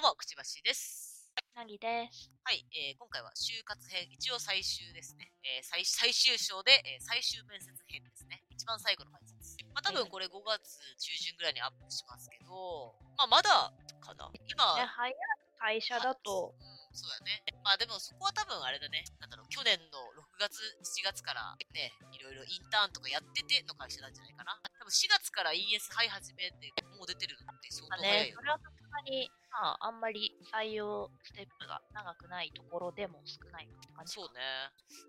どうも、くちばしです。なぎです。はい、えー今回は就活編、一応最終ですね。えー最最終章で、えー最終面接編ですね。一番最後の面接。まあ多分これ5月中旬ぐらいにアップしますけど、まあまだかな。今、ね、早い会社だと、うん、そうだね。まあでもそこは多分あれだね。なんだろう、去年の6月、7月からね、いろいろインターンとかやってての会社なんじゃないかな。多分4月から ES 入り始めて、もう出てるのって相当早いよそ。れはさすがに、まあ、あんまり採用ステップが長くないところでも少ない感じそうね。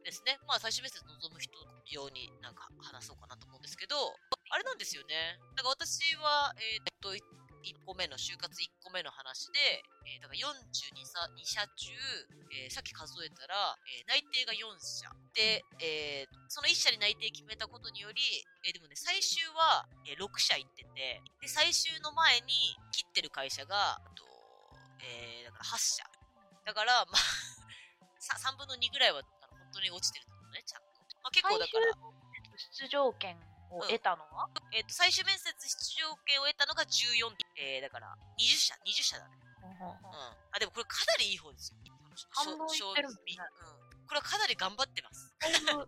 ですね。まあ最終面接望む人用になんか話そうかなと思うんですけど、あれなんですよね。だから私は、えーっと、1個目の、就活1個目の話で、えーだから42社 ,2 社中、えーさっき数えたら、えー内定が4社。で、えーその1社に内定決めたことにより、えでもね、最終は、え6社行ってて、で、最終の前に切ってる会社が、えーだから8社。だから、まあ、さ3分の2ぐらいはあの本当に落ちてると思うね、ちゃんと。まあ、結構だから、出場権を得たのは、えっと最終面接出場権を得たのが14、えーだから20社、20社だね。うん。あ、でもこれかなりいい方ですよ。半分いってるもんねうん。これはかなり頑張ってます。だいぶ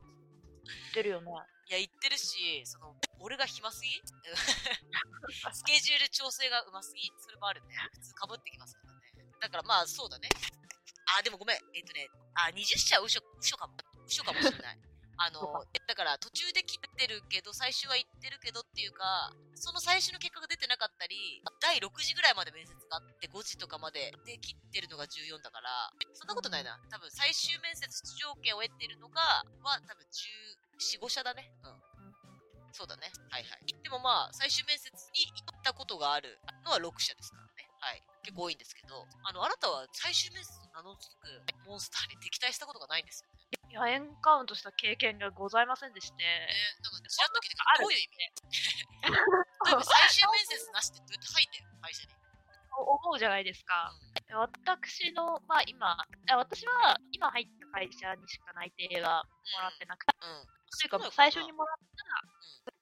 出るよね。いや、言ってるし、その、俺が暇すぎ？スケジュール調整がうますぎ？それもあるね。普通かぶってきます。だからまあ、そうだね。あ、でもごめん。えっ、とね、あ、20社は嘘、嘘かも、嘘かもしれない。あの、だから途中で切ってるけど、最終は行ってるけどっていうか、その最終の結果が出てなかったり、第6時ぐらいまで面接があって、5時とかまでで切ってるのが14だから、そんなことないな。多分最終面接出場権を得てるのが、は多分14、5社だね。うん。そうだね。はいはい。でもまあ、最終面接に行ったことがあるのは6社ですか。結構多いんですけど、あの、あなたは最終面接と名の付くモンスターに敵対したことがないんですよね。いや、エンカウントした経験がございませんでして、ね、なんか、ちらっと聞いてどういう意味？例えば最終面接なしってどうやって入ってんの？会社に。思うじゃないですか。私の、まあ今、あ私は今入った会社にしか内定がもらってなくて、うん。うん。というか最初にもらっ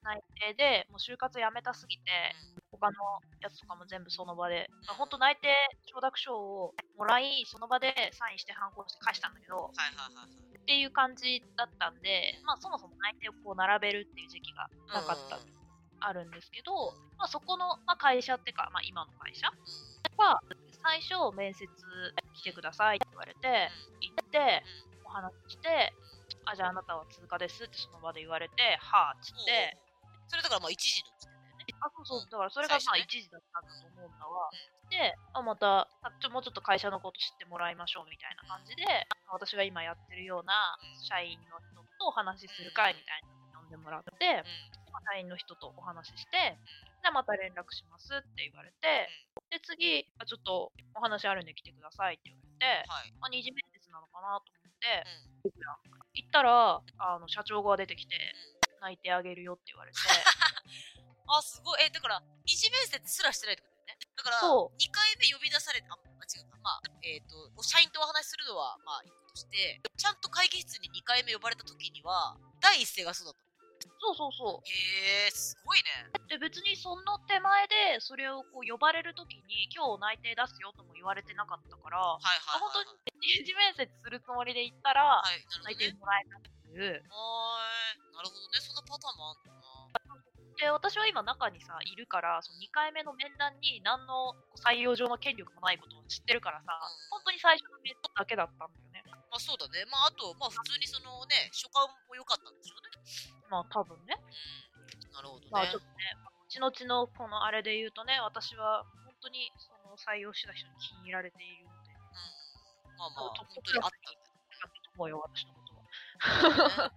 た内定で、もう就活辞めたすぎて、他のやつとかも全部その場で、まあ、本当内定承諾書をもらい、その場でサインして反抗して返したんだけど、はいはいはいはい。っていう感じだったんで、まあそもそも内定をこう並べるっていう時期がなかった、うんあるんですけど、まあそこの、まあ、会社っていうか、まあ今の会社は、最初面接来てくださいって言われて、行って、お話しして、あ、じゃああなたは通過ですってその場で言われて、はぁっつって、それだからまあ1時の。あ、そうそう、だからそれがまあ最初ね。1時だったんだと思うんだわ。で、あまたあちょ、もうちょっと会社のこと知ってもらいましょうみたいな感じで、私が今やってるような社員の人とお話しする会みたいなのに呼んでもらって、まあ社員の人とお話しして、で、また連絡しますって言われて、で、次、あちょっとお話あるんで来てくださいって言われて、はい。まあ、二次面接なのかなと思って、行ったら、あの、社長が出てきて、泣いてあげるよって言われて、あ、すごい。え、だから、二次面接すらしてないってことだよね。だから、そう2回目呼び出されて、あ、間違った。まあ、えっ、と、社員とお話しするのは、まあ、いいことして、ちゃんと会議室に2回目呼ばれた時には、第一声がそうだった。そうそうそう。へえ、すごいね。で別にその手前でそれをこう呼ばれるときに今日内定出すよとも言われてなかったから、はいはいはい、本当はい。に二次面接するつもりで行ったらはい、なるほ内定。もらえたっていう。はーい。なるほどね。そんなパターンもあんの？な。で私は今中にさいるからその2回目の面談に何の採用上の権力もないことを知ってるからさ本当に最初の面談だけだったんだよね。まあそうだね。まああと、まあ普通にそのね、初感も良かったんでしょうね。まあ多分ね。うん。なるほどね。まあちょっとね、後々のこのあれで言うとね、私は本当にその採用した人に気に入られているので、うん。まあまあ、本当にあったんだよだと思うよ、私のことは。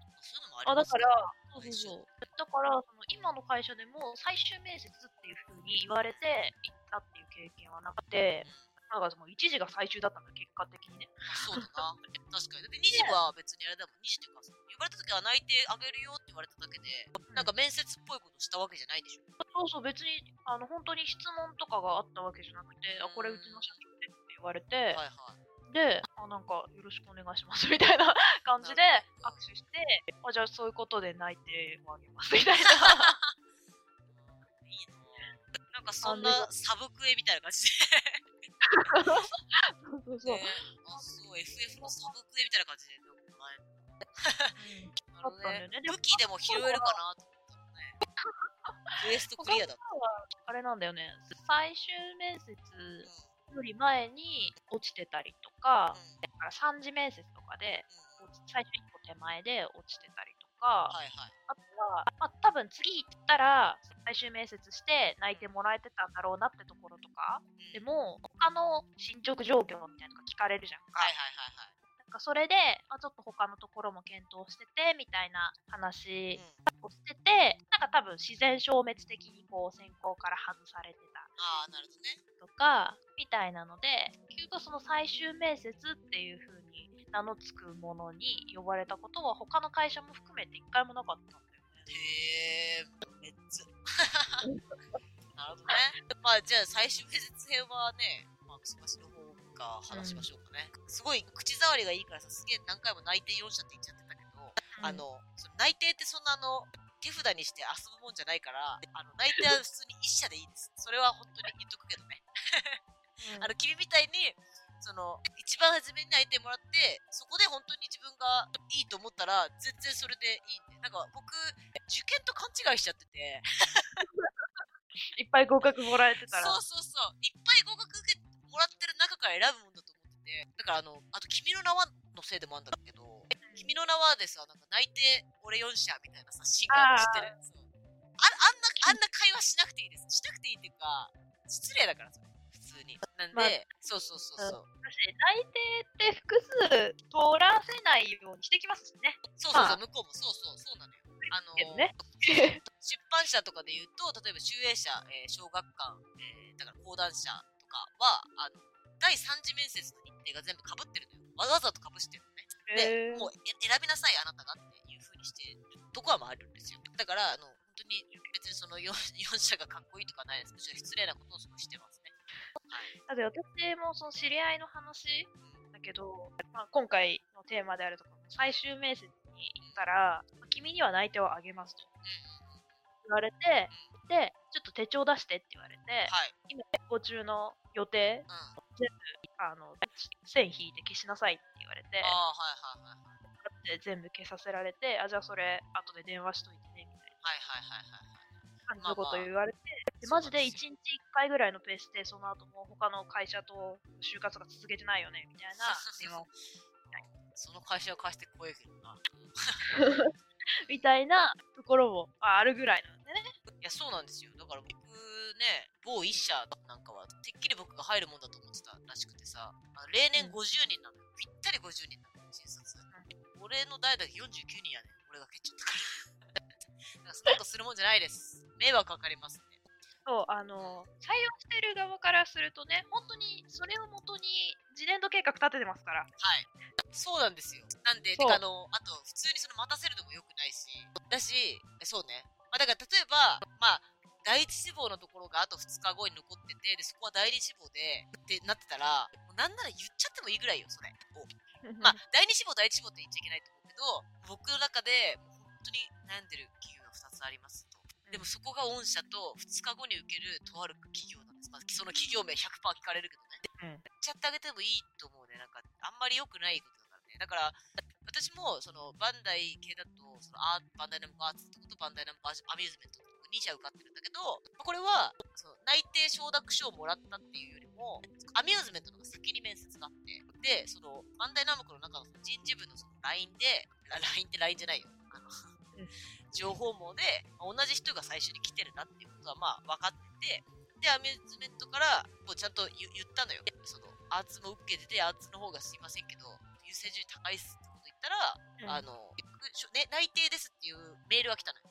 もありあ、ますだから、そそううそうそう。だから、その今の会社でも最終面接っていう風に言われて行ったっていう経験はなくて、だからその一時が最終だったんだ、結果的にね。そうだな。確かに。だって2時は別にあれだもん。2時っていうか、呼ばれた時は内定あげるよって言われただけで、なんか面接っぽいことしたわけじゃないでしょ。そうそう、別に、あの、本当に質問とかがあったわけじゃなくて、あ、これうちの社長でって言われて、はいはい。で、あ、なんか、よろしくお願いしますみたいな 感じで握手して、あ、じゃあそういうことで内定をあげますみたいな。いいななんかそんなサブクエみたいな感じでそうそうそう。ねあ、そう、FF のサブクエみたいな感じで、なんか前なるほどだったんだよねでも武器でも拾えるかなと思ったのね。クエストクリアだった。あれなんだよね。最終面接より前に落ちてたりとか、だから3次面接とかで、最初一歩手前で落ちてたりとか、はいはい。あとは、まあ、多分次行ったら最終面接して泣いてもらえてたんだろうなってところとか、うんでも他の進捗状況みたいなのが聞かれるじゃんか。はいはいはいはい。なんかそれで、まあ、ちょっと他のところも検討しててみたいな話うん。をしてて、なんか多分自然消滅的にこう選考から外されてたああ、なるほどね。とかみたいなので結局その最終面接っていう風に名の付くものに呼ばれたことは他の会社も含めて一回もなかったんだよね。へえ、めっちゃ。なるほどね。まあ、じゃあ最終面接編はね、まあ、くしばしの方が話しましょうかね。すごい口触りがいいからさ、すげえ何回も内定4社って言っちゃってたけど、あの、その内定ってそんなあの、手札にして遊ぶもんじゃないから、あの、内定は普通に1社でいいです。それは本当に言っとくけどね。うんあの、君みたいに、その、一番初めに内定もらって、そこで本当に自分がいいと思ったら、全然それでいいんで。なんか僕、受験と勘違いしちゃってて、いっぱい合格もらえてたら。そうそうそう、いっぱい合格受けもらってる中から選ぶもんだと思ってて、だからあの、あと君の名はのせいでもあるんだけど、君の名はでさ、なんか内定俺4社みたいなさ、シーンてるそうああんな、あんな会話しなくていいです。しなくていいっていうか、失礼だから、それ。普通に。なんで、まあそうそうそうそう。私内定って複数通らせないようにしてきますしね。そうそうそう、まあ向こうもそうそう、そうなのよ。あのね出版社とかで言うと、例えば集英社、えー小学館、えーだから講談社とかは、あの、第3次面接の日程が全部被ってるのよ。わざわざと被してる。で、もうえ選びなさい、あなたがっていう風にしてるとこはまああるんですよ。だから、あの、本当に別にその 4, 4社がかっこいいとかないです。むしろ失礼なことをすごいしてますね。はい。だって私もその知り合いの話だけど、まあ、今回のテーマであるとか最終面接に行ったら、まあ君には内定をあげますと言われて、で、ちょっと手帳出してって言われて、はい。今、結構中の予定、うん。ああの、線引いて消しなさいって言われて、あ、はいはいはいはい。で全部消させられて、あ、じゃあそれ、後で電話しといてね、みたいなはいはいはいはいはい。感じのこと言われて、でまあまあマジで1日1回ぐらいのペースで、その後も他の会社と就活が続けてないよね、みたいな電話をその会社を貸して怖いけどな。みたいなところもああるぐらいなんでね。いや、そうなんですよ。だから僕ね、某一社なんかは、てっきり僕が入るもんだと思ってさ、あの例年うん50人なのよ。ぴったり50人なのよ、新卒。俺の代だけ49人やねん。俺が蹴っちゃったから。だからそんなことするもんじゃないです。迷惑かかりますね。そう、あの、採用してる側からするとね、本当にそれをもとに次年度計画立ててますから。はい。そうなんですよ。なんで、てかあの、あと、普通にその待たせるのも良くないし、だし、そうね。まあ、だから例えば、まあ、第一志望のところがあと2日後に残ってて、で、そこは第二志望で、ってなってたら、なんなら言っちゃってもいいぐらいよ、それ。をまあ、第二志望、第一志望って言っちゃいけないと思うけど、僕の中で、本当に悩んでる企業が2つありますと。でもそこが御社と2日後に受けるとある企業なんです。まあ、その企業名100%聞かれるけどね。うん言っちゃってあげてもいいと思うね。なんか、あんまり良くないことだからね。だから、私も、その、バンダイ系だと、そのアーバンダイナムコアーツってことバンダイナムコアアミューズメントって2社受かってるんだけど、これは、その内定承諾書をもらったっていうよりも、アミューズメントの方が先に面接があって、で、その、バンダイナムコの中の人事部のその LINE で、あ LINE って LINE じゃないよ。あの、情報網で、まあ同じ人が最初に来てるなっていうことはまあ分かってて、で、アミューズメントからもうちゃんと言言ったのよ。その、アーツも受けてて、アーツの方がすいませんけど、優先順位高いっすってこと言ったら、あの、しょね、内定ですっていうメールが来たのよ。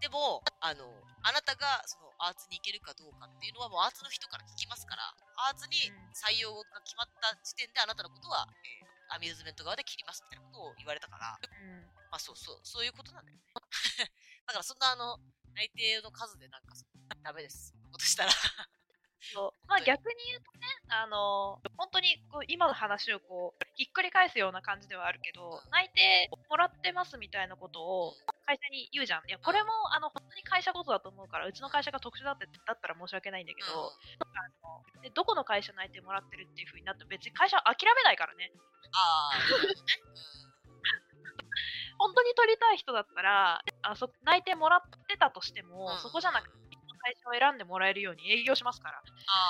でも、あの、あなたがそのアーツに行けるかどうかっていうのはもうアーツの人から聞きますから、アーツに採用が決まった時点であなたのことは、えーアミューズメント側で切りますみたいなことを言われたから、うん。まあそうそう、そういうことなんだよ。ね。だからそんなあの、内定の数でなんかそダメです。ことしたら。そう。まあ逆に言うとね、あの本当にこう今の話をこうひっくり返すような感じではあるけど、内定もらってますみたいなことを会社に言うじゃん。いや、これも、あの、本当に会社ごとだと思うから、うちの会社が特殊だって、だったら申し訳ないんだけど、あのでどこの会社の相手もらってるっていう風になっても別に会社は諦めないからね。ああ。本当に取りたい人だったら、あそ内定もらってたとしても、うんそこじゃなくて、会社を選んでもらえるように営業しますから。あ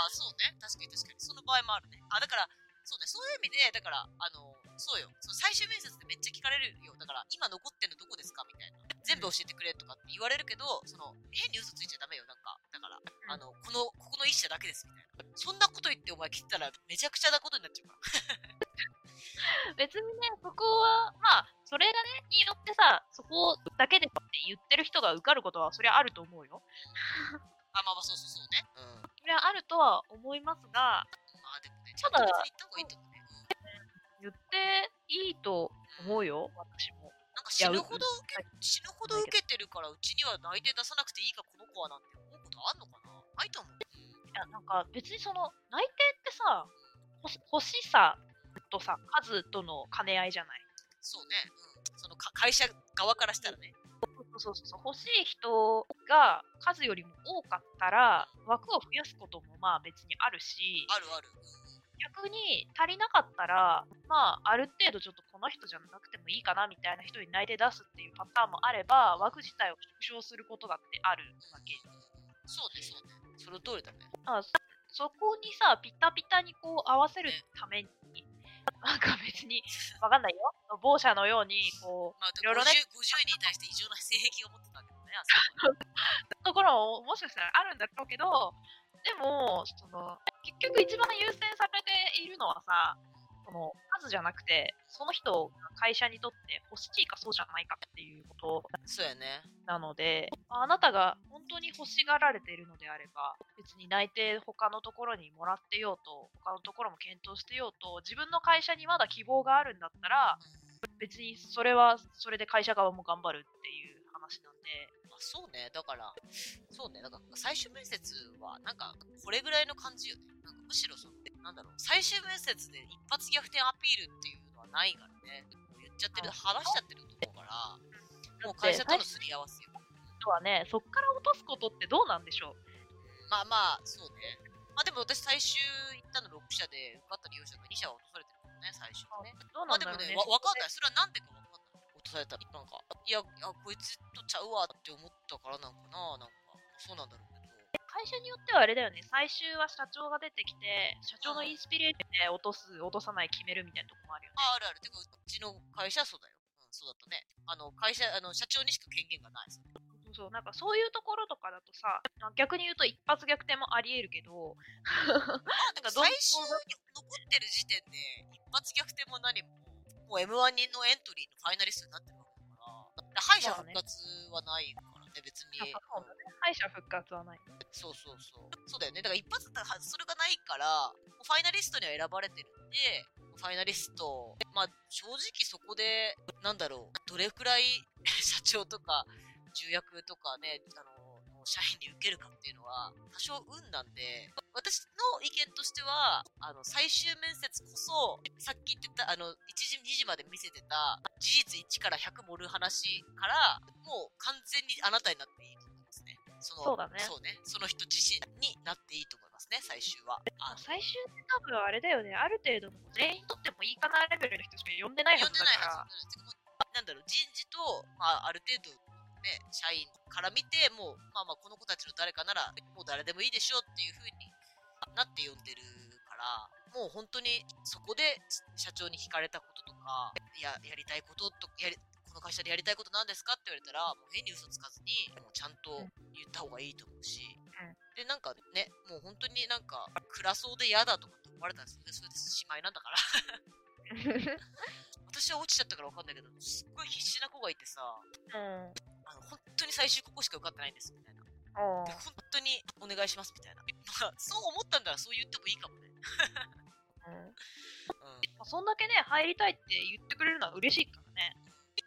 あ、そうね。確かに確かに。その場合もあるね。あ、だから、そうね。そういう意味で、だから、あの、そうよ。その最終面接でめっちゃ聞かれるよ。だから、今残ってるのどこですかみたいな。全部教えてくれとかって言われるけど、その、変に嘘ついちゃダメよ。なんか、だから、あの、この、ここの一社だけですみたいな。そんなこと言ってお前切ったらめちゃくちゃなことになっちゃうから。別にね、そこは、まあ、それがね、によってさ、そこだけでって言ってる人が受かることは、それはあると思うよ。あ、まあまあ、そうそうそうね。うん。それはあるとは思いますが、まあでもね、ちゃんと別に言った方がいいと思う。言っていいと思うよ、私も。なんか死ぬほど受け、死ぬほど受けてるから、うちには内定出さなくていいか、この子はなんて思うことあんのかな？ないと思う。いや、なんか別にその、内定ってさ、欲しさとさ、数との兼ね合いじゃない？そうね。うん。そのか会社側からしたらね。そうそうそうそう、欲しい人が数よりも多かったら、枠を増やすこともまあ別にあるし、あるある。うん逆に足りなかったら、まあ、ある程度ちょっとこの人じゃなくてもいいかなみたいな人に内定出すっていうパターンもあれば、枠自体を縮小することだってあるわけ。そうね、そうね。その通りだね。あそそこにさ、ピタピタにこう合わせるために、なんか別に、わかんないよ。某社のように、こまあ、いろいろね 50, 50人に対して異常な性癖を持ってたわけどね。ところももしかしたらあるんだろうけど、でも、その、結局一番優先されているのはさ、その数じゃなくて、その人が会社にとって欲しいかそうじゃないかっていうことそそうやね。なので、あなたが本当に欲しがられているのであれば、別に内定他のところにもらってようと、他のところも検討してようと、自分の会社にまだ希望があるんだったら、別にそれはそれで会社側も頑張るっていう話なんで、まあ、そうね。だから、そうね。だから最終面接は、なんか、これぐらいの感じよね。なんかむしろその、なんだろう、最終面接で一発逆転アピールっていうのはないからね。もう言っちゃってる、話しちゃってると思うから、もう会社とのすり合わせよ。あとはね、そっから落とすことってどうなんでしょう？まあまあ、そうね。まあでも私最終行ったの6社で、受かった利用者が2社は落とされてるからね、最終ね。どうまあでもね、なんだろうね。わわかんない。それはなんでかわかんない。落とされたら、なんか、いや、いやこいつとちゃうわって思ったからなんかな、なんか、そうなんだろうけど。会社によってはあれだよね、最終は社長が出てきて、社長のインスピレーションで落とす、落とさない決めるみたいなとこもあるよね。あ、あるある。てか、うちの会社はそうだよ。うん、そうだったね。あの、会社、あの、社長にしか権限がない。そうそう、なんかそういうところとかだとさ、逆に言うと一発逆転もあり得るけど、なんか 最終に残ってる時点で、一発逆転も何も、もう M1 人のエントリーのファイナリストになってるわけだから、敗者復活はないからね、別に。敗者復活はない。そうそうそう。そうだよね。だから一発だったらそれがないから、ファイナリストには選ばれてるんで、ファイナリスト、まあ正直そこで、なんだろう、どれくらい社長とか重役とかね、あの、社員に受けるかっていうのは、多少運なんで、私の意見としては、あの、最終面接こそ、さっき言ってた、あの、1時、2時まで見せてた、事実1から100盛る話から、もう完全にあなたになっていいと思いますね。そのそうだねそうね。その人自身になっていいと思いますね、最終は。あの最終で多分あれだよね、ある程度の全員とってもいいかなレベルの人しか呼んでないは呼んでないずだから、はず。てかもうなんだろう、人事と、まあ、ある程度、ね、社員から見て、もう、まあまあ、この子たちの誰かなら、もう誰でもいいでしょっていう風になって呼んでるから、もう本当にそこで社長に聞かれたこととか、や、やりたいことと、やり、この会社でやりたいことなんですか？って言われたら、もう変に嘘つかずに、もうちゃんと言った方がいいと思うし、で、なんかね、もう本当になんか、暗そうで嫌だとかって思われたら、それでそれでしまいなんだから。私は落ちちゃったからわかんないけど、すっごい必死な子がいてさ、うん。あの、本当に最終ここしか受かってないんです、みたいな。本当にお願いします、みたいな。まあ、そう思ったんだらそう言ってもいいかもね。うんそんだけね、入りたいって言ってくれるのは嬉しいからね。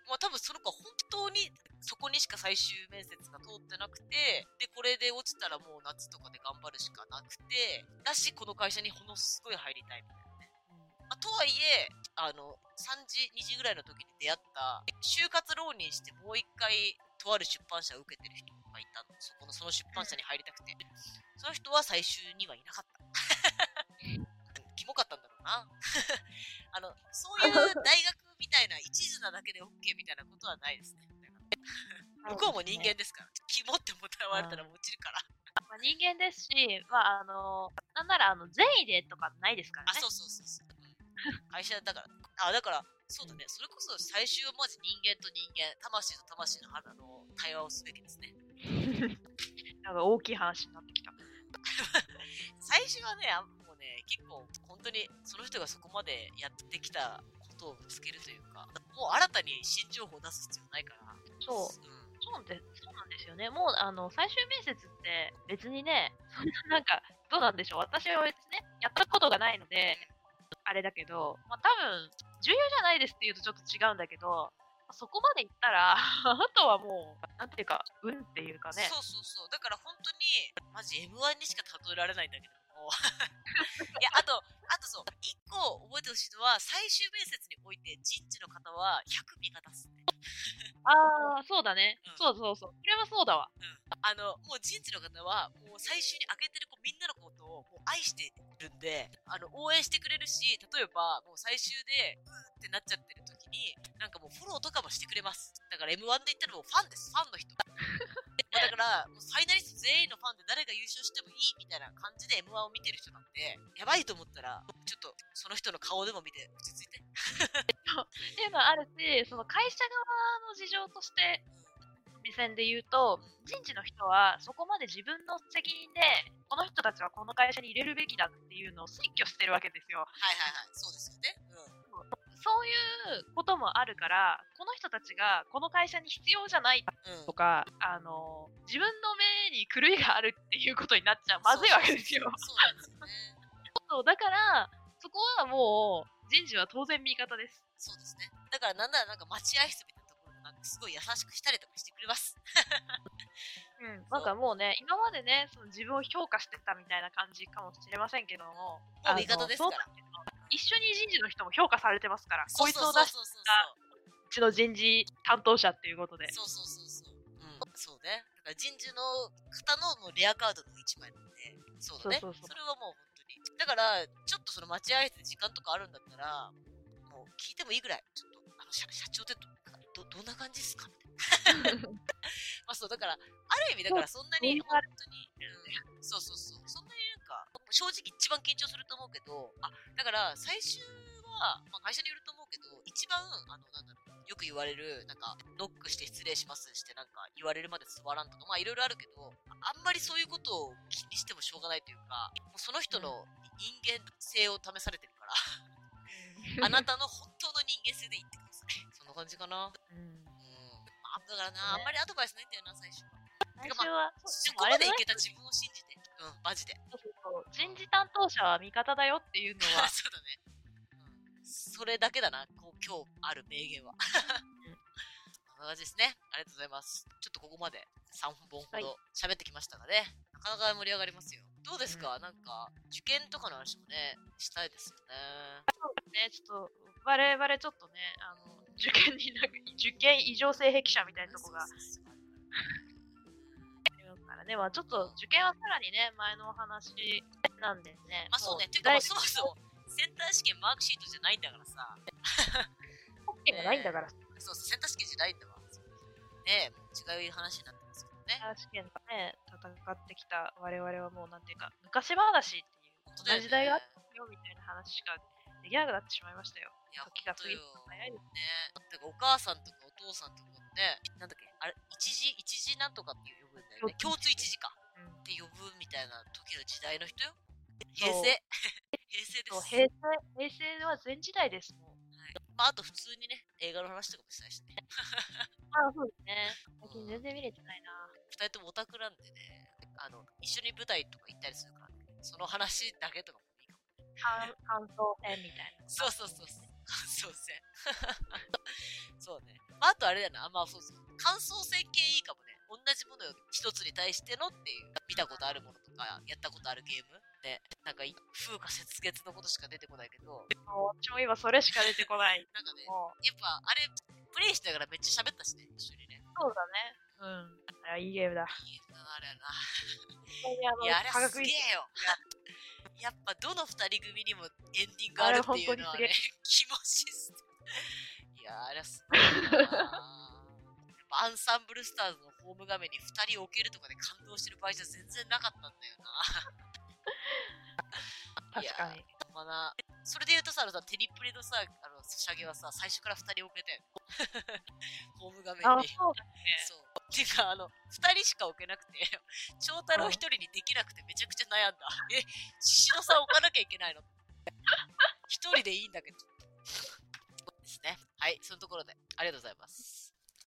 まあ多分その子は本当にそこにしか最終面接が通ってなくて、で、これで落ちたらもう夏とかで頑張るしかなくて、だし、この会社にものすごい入りたいみたいなね。まあ、とはいえ、あの、3時、2時ぐらいの時に出会った、就活浪人してもう一回、とある出版社を受けてる人がいたの。そこの、その出版社に入りたくて。その人は最終にはいなかった。キモかったんだろうな。あの、そういう大学みたいな一途なだけで OK みたいなことはないですね。向こうも人間ですから。キモって思われたら落ちるから。まあ、人間ですし、まあ、あの、なんなら、あの、善意でとかないですからあ、ね。そうそうそうそう。うん会社だから。あ、だから、そうだね。それこそ最終はマジ人間と人間、魂と魂のあの対話をすべきですね。なんか大きい話になってきた。最初はね、あもうね、結構本当にその人がそこまでやってきたことをぶつけるというか、もう新たに新情報を出す必要ないから。そう。うん。そうでそうなんですよね。もう、あの、最終面接って別にね、そんななんか、どうなんでしょう。私は別にね、やったことがないので、あれだけど、まあ多分、重要じゃないですって言うとちょっと違うんだけど、まあそこまで行ったら、あとはもう、なんていうか、運っていうかね。そうそうそう。だから本当に、マジ M1 にしか例えられないんだけども。いや、あと、あとそう、一個覚えてほしいのは、最終面接において人事の方は100味方っすね。ああ、そうだね、うんそうそうそう。これはそうだわ。あの、もう人事の方は、もう最終に開けてるもう愛してるんで、あの、応援してくれるし、例えば、もう最終で、うーってなっちゃってる時に、なんかもうフォローとかもしてくれます。だから M1 で言ったらもうファンです、ファンの人。まあだから、もうファイナリスト全員のファンで誰が優勝してもいいみたいな感じで M1 を見てる人なんで、やばいと思ったら、ちょっとその人の顔でも見て、落ち着いて。っていうのはあるし、その会社側の事情として、目線で言うと、人事の人はそこまで自分の責任で、この人たちはこの会社に入れるべきだっていうのを推挙してるわけですよ。はいはいはい、そうですよね。うん。そういうこともあるから、この人たちがこの会社に必要じゃないうんと。か、あの、自分の目に狂いがあるっていうことになっちゃう。まずいわけですよ。そうなんですよね。そうだから、そこはもう、人事は当然味方です。そうですね。だからなんならなんか待合室みたいなところもなんかすごい優しくしたりとかしてくれます。うん、なんかもうね、今までね、その自分を評価してたみたいな感じかもしれませんけども、もう味方ですから一緒に人事の人も評価されてますから、こいつを出しそうちの人事担当者っていうことで。そうそうそうそうそう。うん、そうね。だから人事の方のもうレアカードの一枚なんで、そうだね。そうそうそうれはもう本当に。だから、ちょっとその待合室で時間とかあるんだったら、もう聞いてもいいぐらい、ちょっと、あの社社長ってどどどんな感じですか？みたいな。まあそう、だから、ある意味だからそんなに、そうそんな本当に、うん、そうそうそう。そんなになんか、正直一番緊張すると思うけど、あ、だから最終は、まあ会社によると思うけど、一番、あの、なんだろう、よく言われる、なんか、ノックして失礼しますして、なんか、言われるまで座らんとか、まあいろいろあるけど、あんまりそういうことを気にしてもしょうがないというか、もうその人の人間性を試されてるから、あなたの本当の人間性で言ってください。そんな感じかな。うんだからな、あんまりアドバイスないんだよな、最初は。最初は、そこまでいけた自分を信じて。うん、マジで。そうそうそう人事担当者は味方だよっていうのは、そうだね。うん。それだけだな、こう今日ある名言は。こん な感じですね。ありがとうございます。ちょっとここまで3本ほど喋ってきましたがね、なかなか盛り上がりますよ。どうですか、なんか、受験とかの話もね、したいですよね。ね、ちょっと、我々ちょっとね、あの、受験になんか、受験異常性癖者みたいなとこがからね、まあちょっと受験はさらにね、前のお話なんでね。まあそうね。もていうか、そもそも、センター試験マークシートじゃないんだからさ。特権がないんだから、そうそう、センター試験じゃないんだわ。ねえ、違う話になってますけどね。試験がね、戦ってきた我々はもうなんていうか、昔話っていう、ね時代があったよみたいな話しかできなってしまいましたよ。いや、時が過ぎるの早いですね。だからお母さんとかお父さんとかね、なんだっけ、あれ、一時、一時なんとかって呼ぶんだよね。共共通一時か。うんって呼ぶみたいな時の時代の人よ。平成。平成です。平成、平成は前時代ですもん。はい、まあ、あと普通にね、映画の話とかもしたいしね。あそうですね。最近全然見れてないな。二人ともオタクなんでね、あの、一緒に舞台とか行ったりするから、ね、その話だけとかも。感感想戦みたいな。そうそうそうそう。感想戦。そうね。まあ、あとあれだよな。あまあそうそう。感想戦系いいかもね。同じものを一つに対してのっていう、見たことあるものとか、やったことあるゲームね、なんか、風化雪月のことしか出てこないけど、もう、ちも今それしか出てこない。なんかね、やっぱ、あれ、プレイしながらめっちゃ喋ったしね、一緒にね。そうだね。うん。あいいゲームだ。いいな、あれやな。本当にあのいや、あれすげえよ。やっぱ、どの二人組にもエンディングあるっていうのはねあれ本当に、キモシステム。いや、あれはすごいな。アンサンブルスターズのホーム画面に二人置けるとかで感動してる場合じゃ全然なかったんだよな。確かに。まあな、それで言うとさ、あのさテニプレのさ、あの、ソシャゲはさ、最初から二人置けたよ。ホーム画面あ、に。そうだね。そう。てか、あの、二人しか置けなくて、長太郎一人にできなくてめちゃくちゃ悩んだ。え、獅子野さん置かなきゃいけないの？一人でいいんだけど。ですね。はい、そのところで、ありがとうございます。